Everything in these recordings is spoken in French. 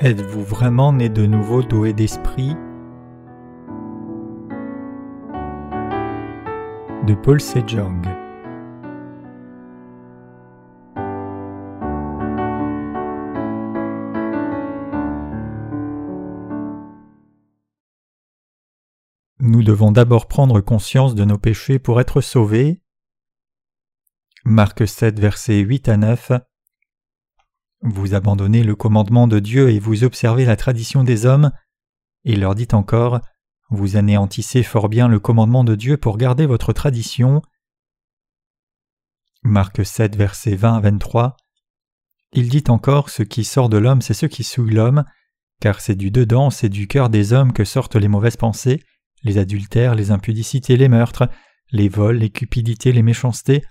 Êtes-vous vraiment né de nouveau et d'esprit? De Paul Sejong. Nous devons d'abord prendre conscience de nos péchés pour être sauvés. Marc 7, versets 8 à 9 vous abandonnez le commandement de Dieu et vous observez la tradition des hommes. Il leur dit encore Vous anéantissez fort bien le commandement de Dieu pour garder votre tradition. Marc 7, versets 20 à 23. Il dit encore Ce qui sort de l'homme, c'est ce qui souille l'homme, car c'est du dedans, c'est du cœur des hommes que sortent les mauvaises pensées, les adultères, les impudicités, les meurtres, les vols, les cupidités, les méchancetés,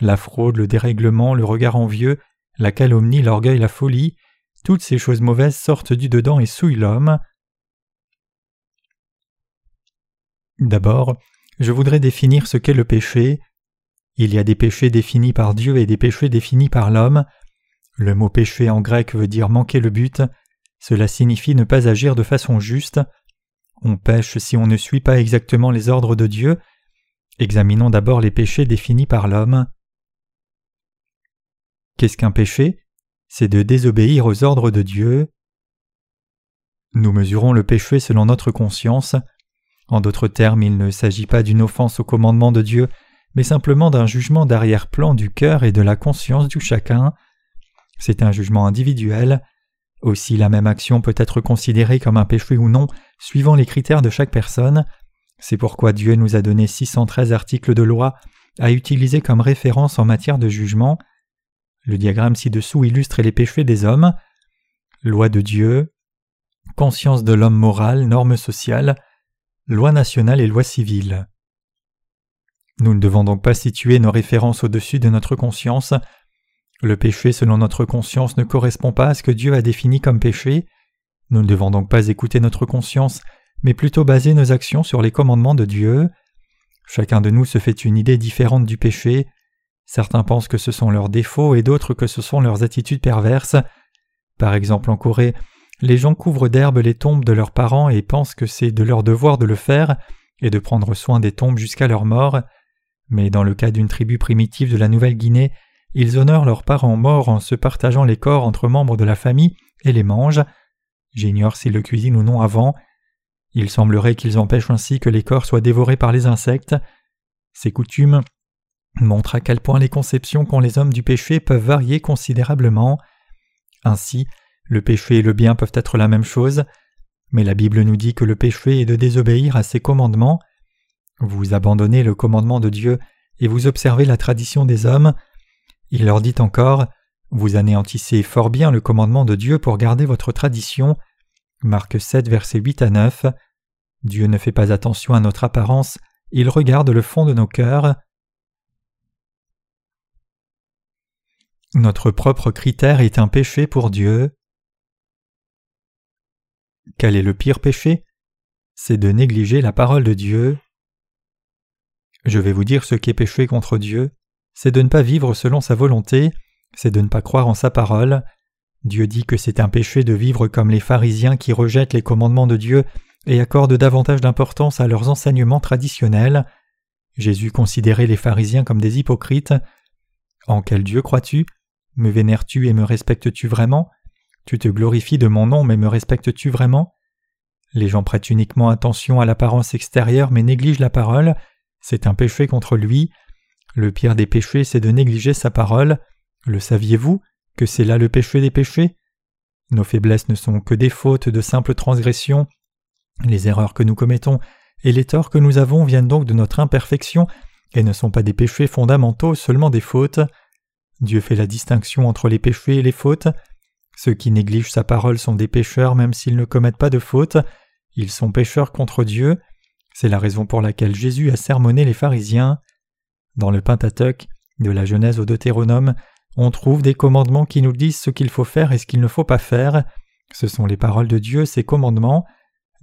la fraude, le dérèglement, le regard envieux, la calomnie, l'orgueil, la folie, toutes ces choses mauvaises sortent du dedans et souillent l'homme. D'abord, je voudrais définir ce qu'est le péché. Il y a des péchés définis par Dieu et des péchés définis par l'homme. Le mot péché en grec veut dire manquer le but. Cela signifie ne pas agir de façon juste. On pêche si on ne suit pas exactement les ordres de Dieu. Examinons d'abord les péchés définis par l'homme. Qu'est-ce qu'un péché? C'est de désobéir aux ordres de Dieu. Nous mesurons le péché selon notre conscience. En d'autres termes, il ne s'agit pas d'une offense au commandement de Dieu, mais simplement d'un jugement d'arrière-plan du cœur et de la conscience du chacun. C'est un jugement individuel. Aussi la même action peut être considérée comme un péché ou non, suivant les critères de chaque personne. C'est pourquoi Dieu nous a donné 613 articles de loi à utiliser comme référence en matière de jugement. Le diagramme ci-dessous illustre les péchés des hommes. Loi de Dieu, conscience de l'homme moral, normes sociales, loi nationale et loi civile. Nous ne devons donc pas situer nos références au-dessus de notre conscience. Le péché selon notre conscience ne correspond pas à ce que Dieu a défini comme péché. Nous ne devons donc pas écouter notre conscience, mais plutôt baser nos actions sur les commandements de Dieu. Chacun de nous se fait une idée différente du péché. Certains pensent que ce sont leurs défauts et d'autres que ce sont leurs attitudes perverses. Par exemple en Corée, les gens couvrent d'herbe les tombes de leurs parents et pensent que c'est de leur devoir de le faire et de prendre soin des tombes jusqu'à leur mort. Mais dans le cas d'une tribu primitive de la Nouvelle-Guinée, ils honorent leurs parents morts en se partageant les corps entre membres de la famille et les mangent. J'ignore s'ils le cuisinent ou non avant. Il semblerait qu'ils empêchent ainsi que les corps soient dévorés par les insectes. Ces coutumes montre à quel point les conceptions qu'ont les hommes du péché peuvent varier considérablement. Ainsi, le péché et le bien peuvent être la même chose, mais la Bible nous dit que le péché est de désobéir à ses commandements. Vous abandonnez le commandement de Dieu et vous observez la tradition des hommes. Il leur dit encore Vous anéantissez fort bien le commandement de Dieu pour garder votre tradition. Marc 7, versets 8 à 9. Dieu ne fait pas attention à notre apparence, il regarde le fond de nos cœurs. Notre propre critère est un péché pour Dieu. Quel est le pire péché? C'est de négliger la parole de Dieu. Je vais vous dire ce qu'est péché contre Dieu, c'est de ne pas vivre selon sa volonté, c'est de ne pas croire en sa parole. Dieu dit que c'est un péché de vivre comme les pharisiens qui rejettent les commandements de Dieu et accordent davantage d'importance à leurs enseignements traditionnels. Jésus considérait les pharisiens comme des hypocrites. En quel Dieu crois-tu? Me vénères-tu et me respectes-tu vraiment? Tu te glorifies de mon nom mais me respectes-tu vraiment? Les gens prêtent uniquement attention à l'apparence extérieure mais négligent la parole. C'est un péché contre lui. Le pire des péchés, c'est de négliger sa parole. Le saviez-vous que c'est là le péché des péchés? Nos faiblesses ne sont que des fautes de simples transgressions. Les erreurs que nous commettons et les torts que nous avons viennent donc de notre imperfection et ne sont pas des péchés fondamentaux, seulement des fautes. Dieu fait la distinction entre les péchés et les fautes. Ceux qui négligent sa parole sont des pécheurs même s'ils ne commettent pas de fautes. Ils sont pécheurs contre Dieu. C'est la raison pour laquelle Jésus a sermonné les pharisiens. Dans le Pentateuque, de la Genèse au Deutéronome, on trouve des commandements qui nous disent ce qu'il faut faire et ce qu'il ne faut pas faire. Ce sont les paroles de Dieu, ces commandements.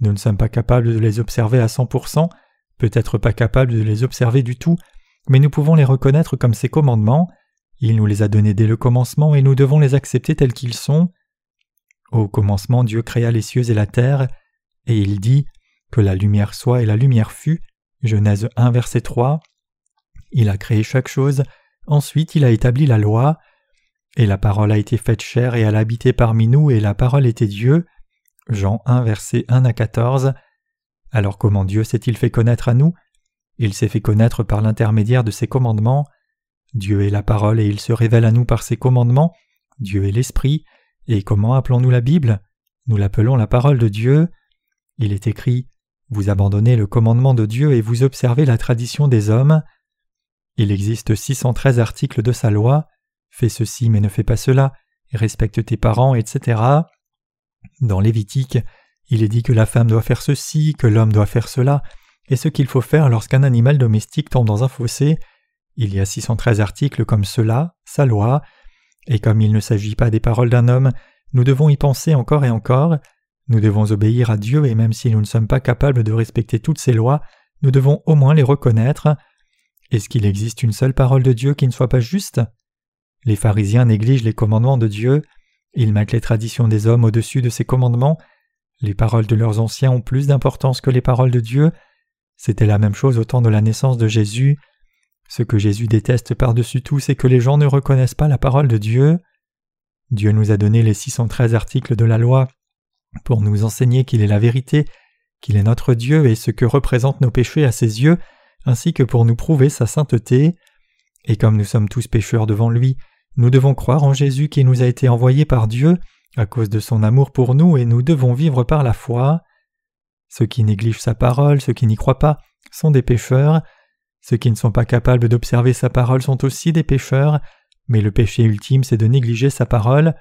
Nous ne sommes pas capables de les observer à 100%, peut-être pas capables de les observer du tout, mais nous pouvons les reconnaître comme ces commandements. Il nous les a donnés dès le commencement et nous devons les accepter tels qu'ils sont. Au commencement Dieu créa les cieux et la terre, et il dit que la lumière soit et la lumière fut. Genèse 1 verset 3. Il a créé chaque chose, ensuite il a établi la loi, et la parole a été faite chair et elle a habité parmi nous, et la parole était Dieu. Jean 1 verset 1 à 14. Alors comment Dieu s'est-il fait connaître à nous? Il s'est fait connaître par l'intermédiaire de ses commandements. Dieu est la parole et il se révèle à nous par ses commandements. Dieu est l'Esprit. Et comment appelons-nous la Bible? Nous l'appelons la parole de Dieu. Il est écrit Vous abandonnez le commandement de Dieu et vous observez la tradition des hommes. Il existe 613 articles de sa loi. Fais ceci mais ne fais pas cela, respecte tes parents, etc. Dans Lévitique, il est dit que la femme doit faire ceci, que l'homme doit faire cela, et ce qu'il faut faire lorsqu'un animal domestique tombe dans un fossé. Il y a 613 articles comme cela, sa loi, et comme il ne s'agit pas des paroles d'un homme, nous devons y penser encore et encore. Nous devons obéir à Dieu et même si nous ne sommes pas capables de respecter toutes ses lois, nous devons au moins les reconnaître. Est-ce qu'il existe une seule parole de Dieu qui ne soit pas juste? Les pharisiens négligent les commandements de Dieu, ils mettent les traditions des hommes au-dessus de ces commandements, les paroles de leurs anciens ont plus d'importance que les paroles de Dieu. C'était la même chose au temps de la naissance de Jésus. Ce que Jésus déteste par-dessus tout, c'est que les gens ne reconnaissent pas la parole de Dieu. Dieu nous a donné les 613 articles de la loi pour nous enseigner qu'il est la vérité, qu'il est notre Dieu et ce que représentent nos péchés à ses yeux, ainsi que pour nous prouver sa sainteté. Et comme nous sommes tous pécheurs devant lui, nous devons croire en Jésus qui nous a été envoyé par Dieu à cause de son amour pour nous et nous devons vivre par la foi. Ceux qui négligent sa parole, ceux qui n'y croient pas, sont des pécheurs, ceux qui ne sont pas capables d'observer sa parole sont aussi des pécheurs, mais le péché ultime c'est de négliger sa parole,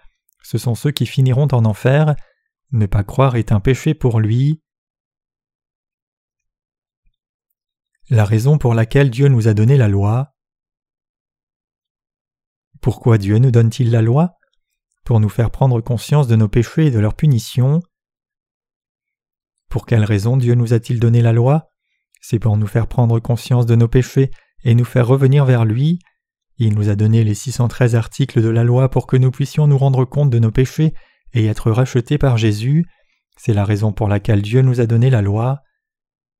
ce sont ceux qui finiront en enfer, ne pas croire est un péché pour lui. La raison pour laquelle Dieu nous a donné la loi. Pourquoi Dieu nous donne-t-il la loi? Pour nous faire prendre conscience de nos péchés et de leur punition. Pour quelle raison Dieu nous a-t-il donné la loi? C'est pour nous faire prendre conscience de nos péchés et nous faire revenir vers lui. Il nous a donné les 613 articles de la loi pour que nous puissions nous rendre compte de nos péchés et être rachetés par Jésus. C'est la raison pour laquelle Dieu nous a donné la loi.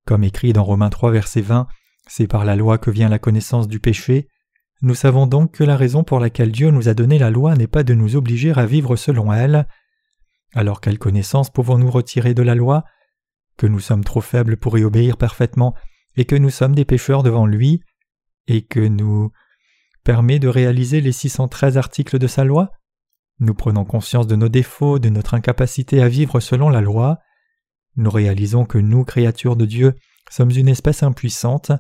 Comme écrit dans Romains 3 verset 20, c'est par la loi que vient la connaissance du péché. Nous savons donc que la raison pour laquelle Dieu nous a donné la loi n'est pas de nous obliger à vivre selon elle. Alors quelle connaissance pouvons-nous retirer de la loi? Que nous sommes trop faibles pour y obéir parfaitement, et que nous sommes des pécheurs devant lui, et que nous permet de réaliser les 613 articles de sa loi? Nous prenons conscience de nos défauts, de notre incapacité à vivre selon la loi. Nous réalisons que nous, créatures de Dieu, sommes une espèce impuissante.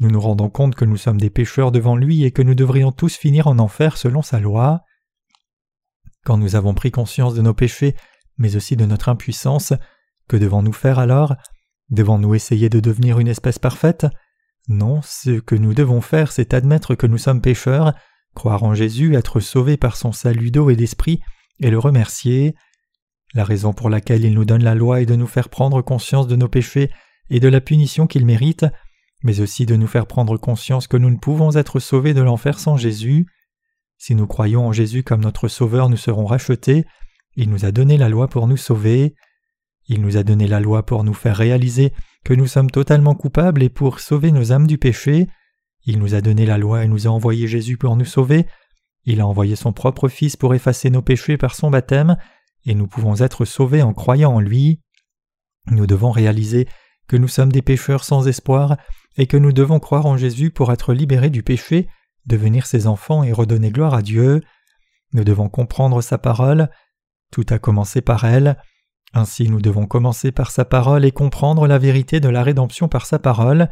Nous nous rendons compte que nous sommes des pécheurs devant lui et que nous devrions tous finir en enfer selon sa loi. Quand nous avons pris conscience de nos péchés, mais aussi de notre impuissance, que devons-nous faire alors? Devons-nous essayer de devenir une espèce parfaite? Non, ce que nous devons faire, c'est admettre que nous sommes pécheurs, croire en Jésus, être sauvés par son salut d'eau et d'esprit, et le remercier. La raison pour laquelle il nous donne la loi est de nous faire prendre conscience de nos péchés et de la punition qu'ils méritent, mais aussi de nous faire prendre conscience que nous ne pouvons être sauvés de l'enfer sans Jésus. Si nous croyons en Jésus comme notre Sauveur, nous serons rachetés. Il nous a donné la loi pour nous sauver. Il nous a donné la loi pour nous faire réaliser que nous sommes totalement coupables et pour sauver nos âmes du péché. Il nous a donné la loi et nous a envoyé Jésus pour nous sauver. Il a envoyé son propre Fils pour effacer nos péchés par son baptême, et nous pouvons être sauvés en croyant en lui. Nous devons réaliser que nous sommes des pécheurs sans espoir et que nous devons croire en Jésus pour être libérés du péché, devenir ses enfants et redonner gloire à Dieu. Nous devons comprendre sa parole. Tout a commencé par elle. Ainsi nous devons commencer par sa parole et comprendre la vérité de la rédemption par sa parole.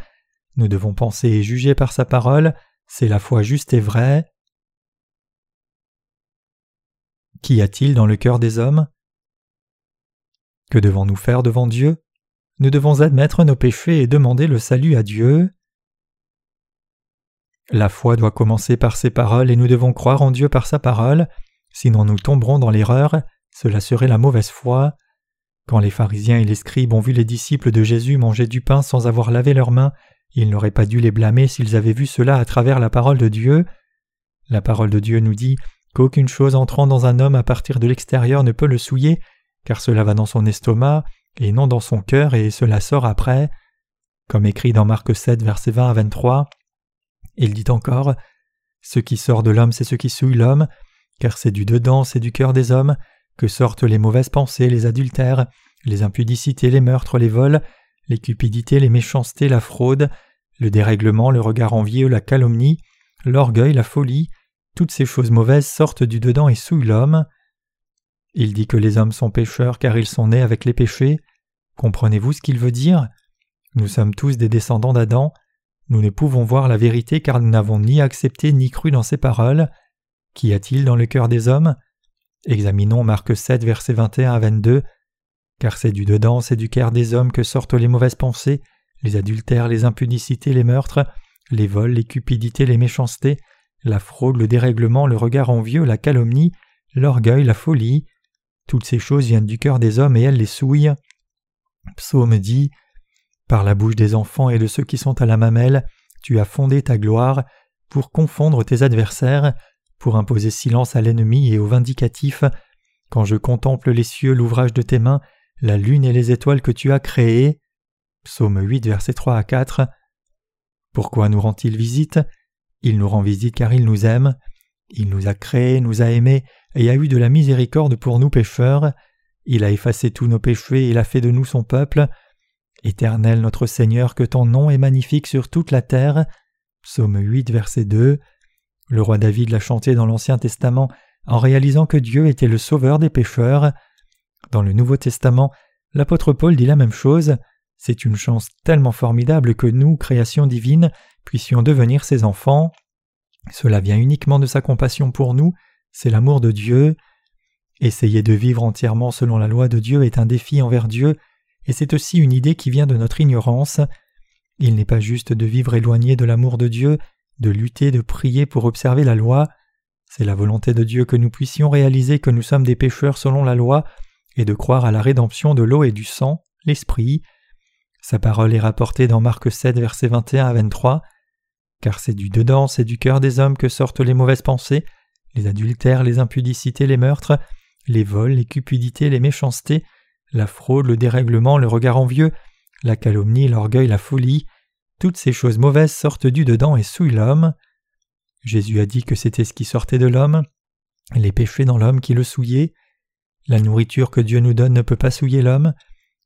Nous devons penser et juger par sa parole, c'est la foi juste et vraie. Qu'y a-t-il dans le cœur des hommes? Que devons-nous faire devant Dieu? Nous devons admettre nos péchés et demander le salut à Dieu. La foi doit commencer par ses paroles et nous devons croire en Dieu par sa parole, sinon nous tomberons dans l'erreur, cela serait la mauvaise foi. Quand les pharisiens et les scribes ont vu les disciples de Jésus manger du pain sans avoir lavé leurs mains, ils n'auraient pas dû les blâmer s'ils avaient vu cela à travers la parole de Dieu. La parole de Dieu nous dit qu'aucune chose entrant dans un homme à partir de l'extérieur ne peut le souiller, car cela va dans son estomac et non dans son cœur et cela sort après. Comme écrit dans Marc 7, versets 20 à 23. Il dit encore Ce qui sort de l'homme, c'est ce qui souille l'homme, car c'est du dedans, c'est du cœur des hommes, que sortent les mauvaises pensées, les adultères, les impudicités, les meurtres, les vols, les cupidités, les méchancetés, la fraude, le dérèglement, le regard envieux, la calomnie, l'orgueil, la folie, toutes ces choses mauvaises sortent du dedans et souillent l'homme. Il dit que les hommes sont pécheurs car ils sont nés avec les péchés. Comprenez-vous ce qu'il veut dire? Nous sommes tous des descendants d'Adam. Nous ne pouvons voir la vérité car nous n'avons ni accepté ni cru dans ses paroles. Qu'y a-t-il dans le cœur des hommes? Examinons Marc 7, versets 21 à 22. Car c'est du dedans, c'est du cœur des hommes que sortent les mauvaises pensées, les adultères, les impudicités, les meurtres, les vols, les cupidités, les méchancetés, la fraude, le dérèglement, le regard envieux, la calomnie, l'orgueil, la folie. Toutes ces choses viennent du cœur des hommes et elles les souillent. Psaume dit Par la bouche des enfants et de ceux qui sont à la mamelle, tu as fondé ta gloire pour confondre tes adversaires, pour imposer silence à l'ennemi et au vindicatif. Quand je contemple les cieux, l'ouvrage de tes mains, la lune et les étoiles que tu as créées. Psaume 8, versets 3 à 4. Pourquoi nous rend-il visite? Il nous rend visite car il nous aime. Il nous a créés, nous a aimés et a eu de la miséricorde pour nous pécheurs. Il a effacé tous nos péchés et il a fait de nous son peuple. Éternel notre Seigneur, que ton nom est magnifique sur toute la terre. Psaume 8, verset 2. Le roi David l'a chanté dans l'Ancien Testament en réalisant que Dieu était le sauveur des pécheurs. Dans le Nouveau Testament, l'apôtre Paul dit la même chose. C'est une chance tellement formidable que nous, création divine, puissions devenir ses enfants. Cela vient uniquement de sa compassion pour nous, c'est l'amour de Dieu. Essayer de vivre entièrement selon la loi de Dieu est un défi envers Dieu, et c'est aussi une idée qui vient de notre ignorance. Il n'est pas juste de vivre éloigné de l'amour de Dieu, de lutter, de prier pour observer la loi. C'est la volonté de Dieu que nous puissions réaliser que nous sommes des pécheurs selon la loi, et de croire à la rédemption de l'eau et du sang, l'Esprit. Sa parole est rapportée dans Marc 7, versets 21 à 23. Car c'est du dedans, c'est du cœur des hommes que sortent les mauvaises pensées, les adultères, les impudicités, les meurtres, les vols, les cupidités, les méchancetés, la fraude, le dérèglement, le regard envieux, la calomnie, l'orgueil, la folie, toutes ces choses mauvaises sortent du dedans et souillent l'homme. Jésus a dit que c'était ce qui sortait de l'homme, les péchés dans l'homme qui le souillaient. La nourriture que Dieu nous donne ne peut pas souiller l'homme.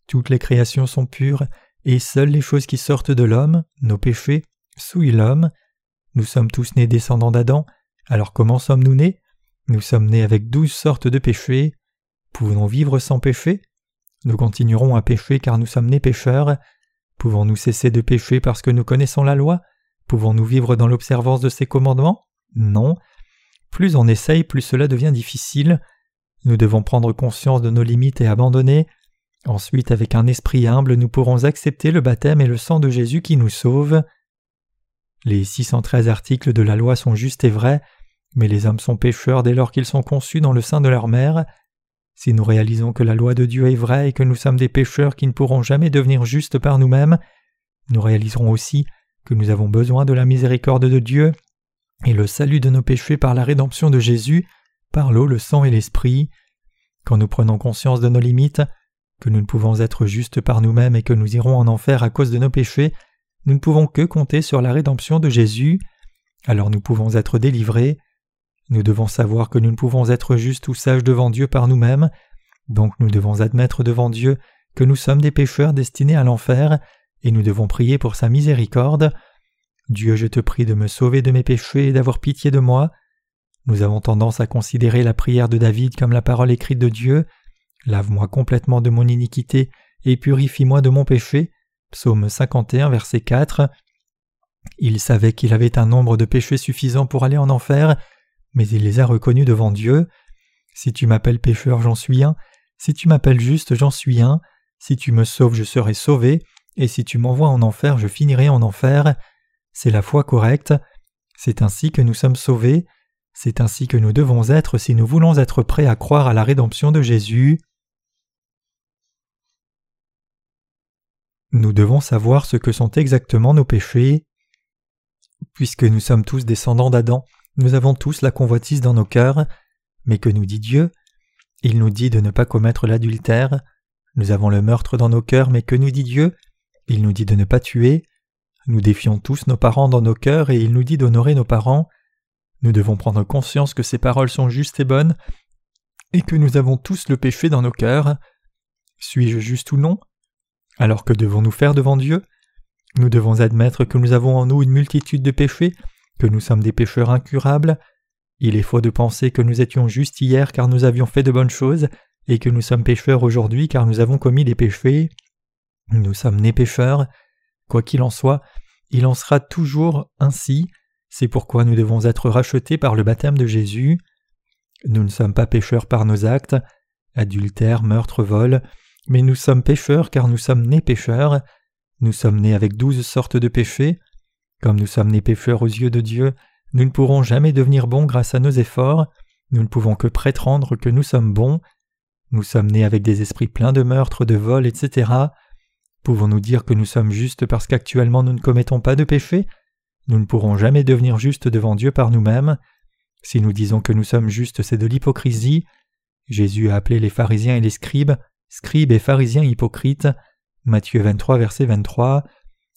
Toutes les créations sont pures, et seules les choses qui sortent de l'homme, nos péchés, souillent l'homme. Nous sommes tous nés descendants d'Adam, alors comment sommes-nous nés? Nous sommes nés avec douze sortes de péchés. Pouvons-nous vivre sans péché? Nous continuerons à pécher car nous sommes nés pécheurs. Pouvons-nous cesser de pécher parce que nous connaissons la loi? Pouvons-nous vivre dans l'observance de ses commandements? Non. Plus on essaye, plus cela devient difficile. Nous devons prendre conscience de nos limites et abandonner. Ensuite, avec un esprit humble, nous pourrons accepter le baptême et le sang de Jésus qui nous sauve. Les 613 articles de la loi sont justes et vrais, mais les hommes sont pécheurs dès lors qu'ils sont conçus dans le sein de leur mère. Si nous réalisons que la loi de Dieu est vraie et que nous sommes des pécheurs qui ne pourront jamais devenir justes par nous-mêmes, nous réaliserons aussi que nous avons besoin de la miséricorde de Dieu et le salut de nos péchés par la rédemption de Jésus, par l'eau, le sang et l'esprit. Quand nous prenons conscience de nos limites, que nous ne pouvons être justes par nous-mêmes et que nous irons en enfer à cause de nos péchés, nous ne pouvons que compter sur la rédemption de Jésus. Alors nous pouvons être délivrés. Nous devons savoir que nous ne pouvons être justes ou sages devant Dieu par nous-mêmes, donc nous devons admettre devant Dieu que nous sommes des pécheurs destinés à l'enfer, et nous devons prier pour sa miséricorde. Dieu, je te prie de me sauver de mes péchés et d'avoir pitié de moi. Nous avons tendance à considérer la prière de David comme la parole écrite de Dieu. Lave-moi complètement de mon iniquité et purifie-moi de mon péché. Psaume 51, verset 4. Il savait qu'il avait un nombre de péchés suffisant pour aller en enfer, mais il les a reconnus devant Dieu. Si tu m'appelles pécheur, j'en suis un. Si tu m'appelles juste, j'en suis un. Si tu me sauves, je serai sauvé. Et si tu m'envoies en enfer, je finirai en enfer. C'est la foi correcte. C'est ainsi que nous sommes sauvés. C'est ainsi que nous devons être si nous voulons être prêts à croire à la rédemption de Jésus. Nous devons savoir ce que sont exactement nos péchés. Puisque nous sommes tous descendants d'Adam, nous avons tous la convoitise dans nos cœurs. Mais que nous dit Dieu? Il nous dit de ne pas commettre l'adultère. Nous avons le meurtre dans nos cœurs, mais que nous dit Dieu? Il nous dit de ne pas tuer. Nous défions tous nos parents dans nos cœurs et il nous dit d'honorer nos parents. Nous devons prendre conscience que ces paroles sont justes et bonnes et que nous avons tous le péché dans nos cœurs. Suis-je juste ou non? Alors que devons-nous faire devant Dieu? Nous devons admettre que nous avons en nous une multitude de péchés, que nous sommes des pécheurs incurables. Il est faux de penser que nous étions justes hier car nous avions fait de bonnes choses, et que nous sommes pécheurs aujourd'hui car nous avons commis des péchés. Nous sommes nés pécheurs. Quoi qu'il en soit, il en sera toujours ainsi. C'est pourquoi nous devons être rachetés par le baptême de Jésus. Nous ne sommes pas pécheurs par nos actes, adultère, meurtre, vol, mais nous sommes pécheurs car nous sommes nés pécheurs. Nous sommes nés avec douze sortes de péchés. Comme nous sommes nés pécheurs aux yeux de Dieu, nous ne pourrons jamais devenir bons grâce à nos efforts. Nous ne pouvons que prétendre que nous sommes bons. Nous sommes nés avec des esprits pleins de meurtre, de vol, etc. Pouvons-nous dire que nous sommes justes parce qu'actuellement nous ne commettons pas de péché? Nous ne pourrons jamais devenir justes devant Dieu par nous-mêmes. Si nous disons que nous sommes justes, c'est de l'hypocrisie. Jésus a appelé les pharisiens et les scribes, scribes et pharisiens hypocrites. Matthieu 23, verset 23.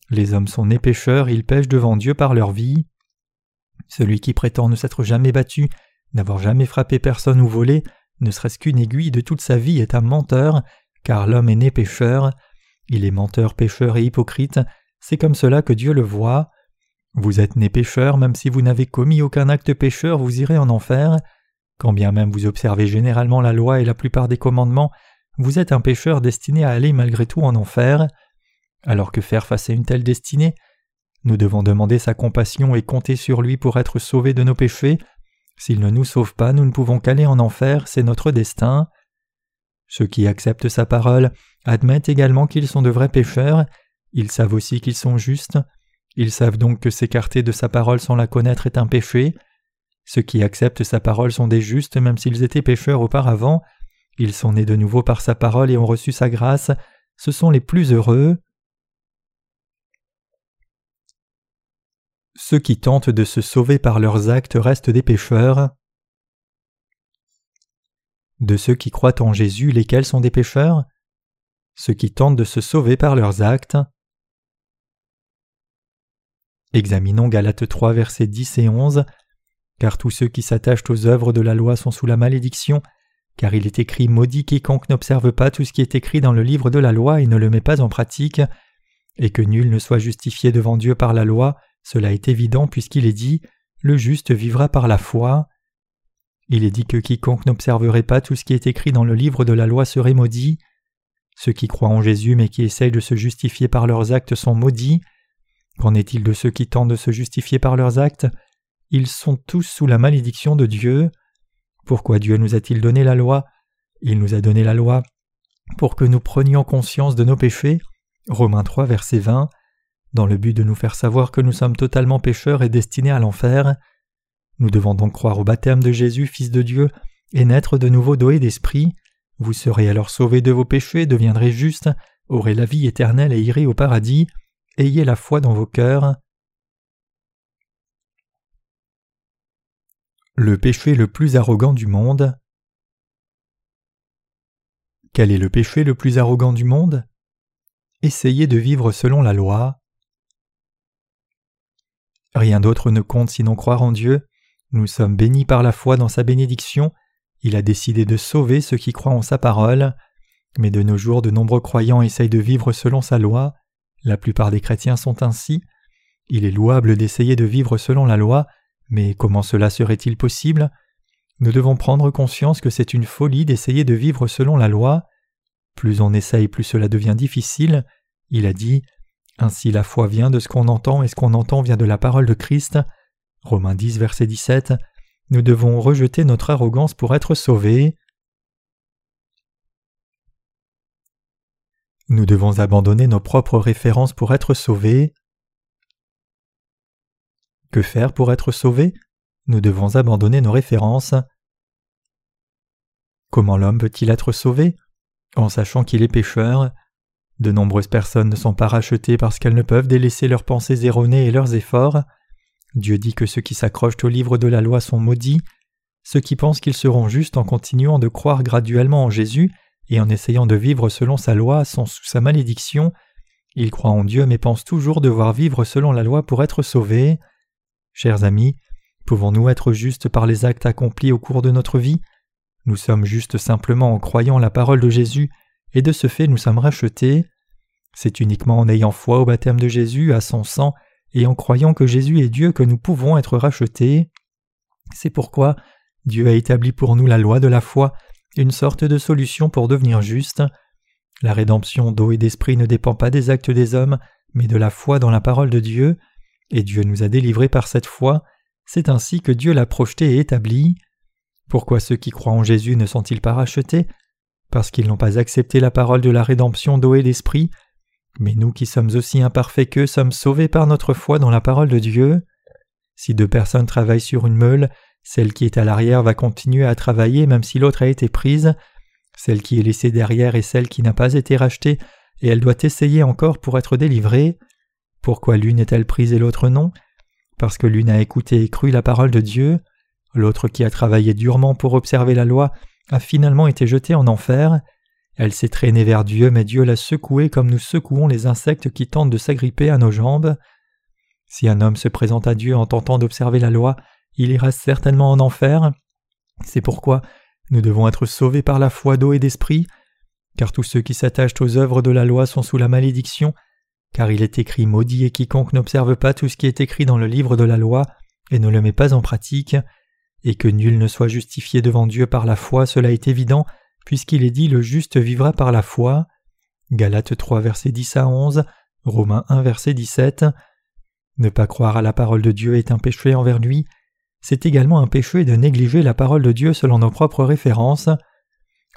Les hommes sont nés pécheurs, ils pêchent devant Dieu par leur vie. Celui qui prétend ne s'être jamais battu, n'avoir jamais frappé personne ou volé, ne serait-ce qu'une aiguille de toute sa vie est un menteur, car l'homme est né pécheur. Il est menteur, pécheur et hypocrite, c'est comme cela que Dieu le voit. Vous êtes né pécheur, même si vous n'avez commis aucun acte pécheur, vous irez en enfer. Quand bien même vous observez généralement la loi et la plupart des commandements, vous êtes un pécheur destiné à aller malgré tout en enfer. Alors que faire face à une telle destinée? Nous devons demander sa compassion et compter sur lui pour être sauvés de nos péchés. S'il ne nous sauve pas, nous ne pouvons qu'aller en enfer, c'est notre destin. Ceux qui acceptent sa parole admettent également qu'ils sont de vrais pécheurs, ils savent aussi qu'ils sont justes, ils savent donc que s'écarter de sa parole sans la connaître est un péché. Ceux qui acceptent sa parole sont des justes même s'ils étaient pécheurs auparavant, ils sont nés de nouveau par sa parole et ont reçu sa grâce, ce sont les plus heureux. Ceux qui tentent de se sauver par leurs actes restent des pécheurs. De ceux qui croient en Jésus, lesquels sont des pécheurs? Ceux qui tentent de se sauver par leurs actes. Examinons Galates 3 versets 10 et 11. Car tous ceux qui s'attachent aux œuvres de la loi sont sous la malédiction, car il est écrit Maudit quiconque n'observe pas tout ce qui est écrit dans le livre de la loi et ne le met pas en pratique, et que nul ne soit justifié devant Dieu par la loi, cela est évident puisqu'il est dit Le juste vivra par la foi. Il est dit que quiconque n'observerait pas tout ce qui est écrit dans le livre de la loi serait maudit. Ceux qui croient en Jésus mais qui essayent de se justifier par leurs actes sont maudits. Qu'en est-il de ceux qui tentent de se justifier par leurs actes? Ils sont tous sous la malédiction de Dieu. Pourquoi Dieu nous a-t-il donné la loi? Il nous a donné la loi pour que nous prenions conscience de nos péchés. Romains 3, verset 20, dans le but de nous faire savoir que nous sommes totalement pécheurs et destinés à l'enfer. Nous devons donc croire au baptême de Jésus, Fils de Dieu, et naître de nouveau et d'esprit. Vous serez alors sauvés de vos péchés, deviendrez justes, aurez la vie éternelle et irez au paradis. Ayez la foi dans vos cœurs. Le péché le plus arrogant du monde. Quel est le péché le plus arrogant du monde? Essayez de vivre selon la loi. Rien d'autre ne compte sinon croire en Dieu. Nous sommes bénis par la foi dans sa bénédiction. Il a décidé de sauver ceux qui croient en sa parole. Mais de nos jours, de nombreux croyants essayent de vivre selon sa loi. La plupart des chrétiens sont ainsi. Il est louable d'essayer de vivre selon la loi, mais comment cela serait-il possible? Nous devons prendre conscience que c'est une folie d'essayer de vivre selon la loi. Plus on essaye, plus cela devient difficile. Il a dit Ainsi la foi vient de ce qu'on entend et ce qu'on entend vient de la parole de Christ. Romains 10, verset 17. Nous devons rejeter notre arrogance pour être sauvés. Nous devons abandonner nos propres références pour être sauvés. Que faire pour être sauvés? Nous devons abandonner nos références. Comment l'homme peut-il être sauvé? En sachant qu'il est pécheur. De nombreuses personnes ne sont pas rachetées parce qu'elles ne peuvent délaisser leurs pensées erronées et leurs efforts. Dieu dit que ceux qui s'accrochent au livre de la loi sont maudits. ceux qui pensent qu'ils seront justes en continuant de croire graduellement en Jésus et en essayant de vivre selon sa loi sont sous sa malédiction. Ils croient en Dieu mais pensent toujours devoir vivre selon la loi pour être sauvés. Chers amis, pouvons-nous être justes par les actes accomplis au cours de notre vie? Nous sommes justes simplement en croyant la parole de Jésus, et de ce fait nous sommes rachetés. C'est uniquement en ayant foi au baptême de Jésus, à son sang, et en croyant que Jésus est Dieu que nous pouvons être rachetés. C'est pourquoi Dieu a établi pour nous la loi de la foi, une sorte de solution pour devenir juste. La rédemption d'eau et d'esprit ne dépend pas des actes des hommes, mais de la foi dans la parole de Dieu, et Dieu nous a délivrés par cette foi, c'est ainsi que Dieu l'a projeté et établi. Pourquoi ceux qui croient en Jésus ne sont-ils pas rachetés? Parce qu'ils n'ont pas accepté la parole de la rédemption d'eau et d'esprit, mais nous qui sommes aussi imparfaits qu'eux sommes sauvés par notre foi dans la parole de Dieu. Si deux personnes travaillent sur une meule, celle qui est à l'arrière va continuer à travailler même si l'autre a été prise, celle qui est laissée derrière est celle qui n'a pas été rachetée, et elle doit essayer encore pour être délivrée. Pourquoi l'une est-elle prise et l'autre non? Parce que l'une a écouté et cru la parole de Dieu, l'autre qui a travaillé durement pour observer la loi a finalement été jetée en enfer, elle s'est traînée vers Dieu, mais Dieu l'a secouée comme nous secouons les insectes qui tentent de s'agripper à nos jambes. Si un homme se présente à Dieu en tentant d'observer la loi, il ira certainement en enfer. C'est pourquoi nous devons être sauvés par la foi d'eau et d'esprit, car tous ceux qui s'attachent aux œuvres de la loi sont sous la malédiction, car il est écrit maudit et quiconque n'observe pas tout ce qui est écrit dans le livre de la loi et ne le met pas en pratique, et que nul ne soit justifié devant Dieu par la foi, cela est évident, puisqu'il est dit le juste vivra par la foi. Galates 3 versets 10 à 11, Romains 1 verset 17. Ne pas croire à la parole de Dieu est un péché envers lui. C'est également un péché de négliger la parole de Dieu selon nos propres références.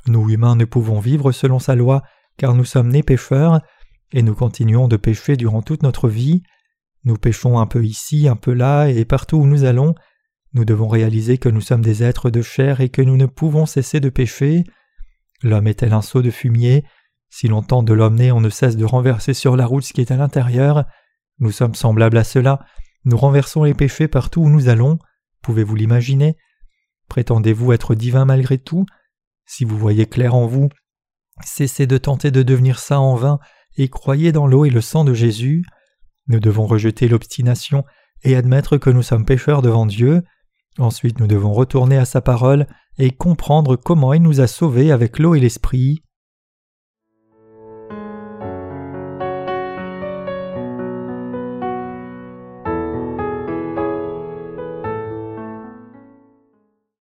Nous humains ne pouvons vivre selon sa loi, car nous sommes nés pécheurs, et nous continuons de pécher durant toute notre vie. Nous péchons un peu ici, un peu là, et partout où nous allons. Nous devons réaliser que nous sommes des êtres de chair et que nous ne pouvons cesser de pécher. L'homme est tel un seau de fumier? Si l'on tente de l'emmener, on ne cesse de renverser sur la route ce qui est à l'intérieur. Nous sommes semblables à cela. Nous renversons les péchés partout où nous allons. Pouvez-vous l'imaginer? Prétendez-vous être divin malgré tout? Si vous voyez clair en vous, cessez de tenter de devenir saint en vain et croyez dans l'eau et le sang de Jésus. Nous devons rejeter l'obstination et admettre que nous sommes pécheurs devant Dieu. Ensuite nous devons retourner à sa parole et comprendre comment il nous a sauvés avec l'eau et l'esprit.